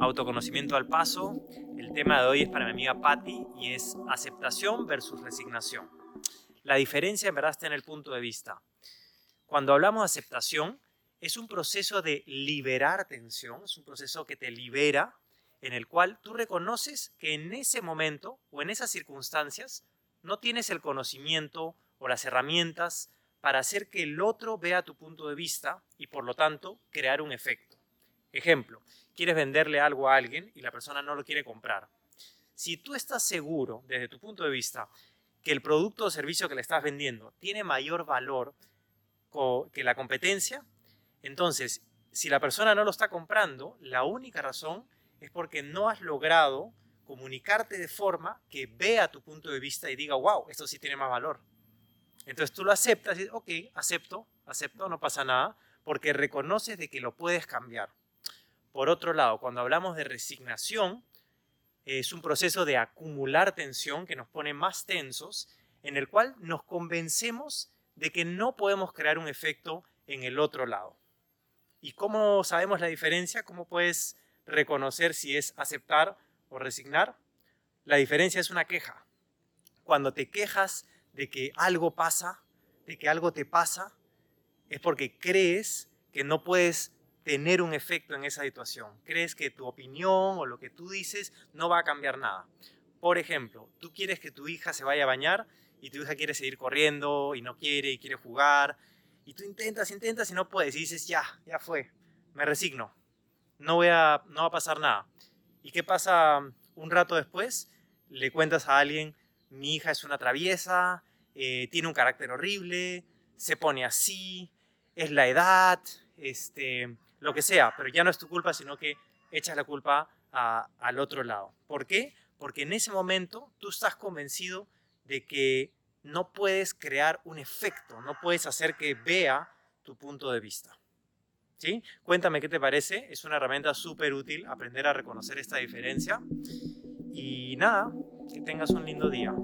Autoconocimiento al paso. El tema de hoy es para mi amiga Patty y es aceptación versus resignación. La diferencia en verdad está en el punto de vista. Cuando hablamos de aceptación, es un proceso de liberar tensión, es un proceso que te libera, en el cual tú reconoces que en ese momento o en esas circunstancias no tienes el conocimiento o las herramientas para hacer que el otro vea tu punto de vista y por lo tanto crear un efecto. Ejemplo, quieres venderle algo a alguien y la persona no lo quiere comprar. Si tú estás seguro, desde tu punto de vista, que el producto o servicio que le estás vendiendo tiene mayor valor que la competencia, entonces, si la persona no lo está comprando, la única razón es porque no has logrado comunicarte de forma que vea tu punto de vista y diga, wow, esto sí tiene más valor. Entonces tú lo aceptas y dices, ok, acepto, acepto, no pasa nada, porque reconoces de que lo puedes cambiar. Por otro lado, cuando hablamos de resignación, es un proceso de acumular tensión que nos pone más tensos, en el cual nos convencemos de que no podemos crear un efecto en el otro lado. ¿Y cómo sabemos la diferencia? ¿Cómo puedes reconocer si es aceptar o resignar? La diferencia es una queja. Cuando te quejas de que algo pasa, de que algo te pasa, es porque crees que no puedes tener un efecto en esa situación. Crees que tu opinión o lo que tú dices no va a cambiar nada. Por ejemplo, tú quieres que tu hija se vaya a bañar y tu hija quiere seguir corriendo y no quiere y quiere jugar. Y tú intentas, intentas y no puedes. Y dices, ya, ya fue, me resigno. No, voy a, no va a pasar nada. ¿Y qué pasa un rato después? Le cuentas a alguien, mi hija es una traviesa, eh, tiene un carácter horrible, se pone así, es la edad, este, lo que sea, pero ya no es tu culpa, sino que echas la culpa al otro lado. ¿Por qué? Porque en ese momento tú estás convencido de que no puedes crear un efecto, no puedes hacer que vea tu punto de vista. ¿Sí? Cuéntame qué te parece, es una herramienta súper útil aprender a reconocer esta diferencia. Y nada, que tengas un lindo día.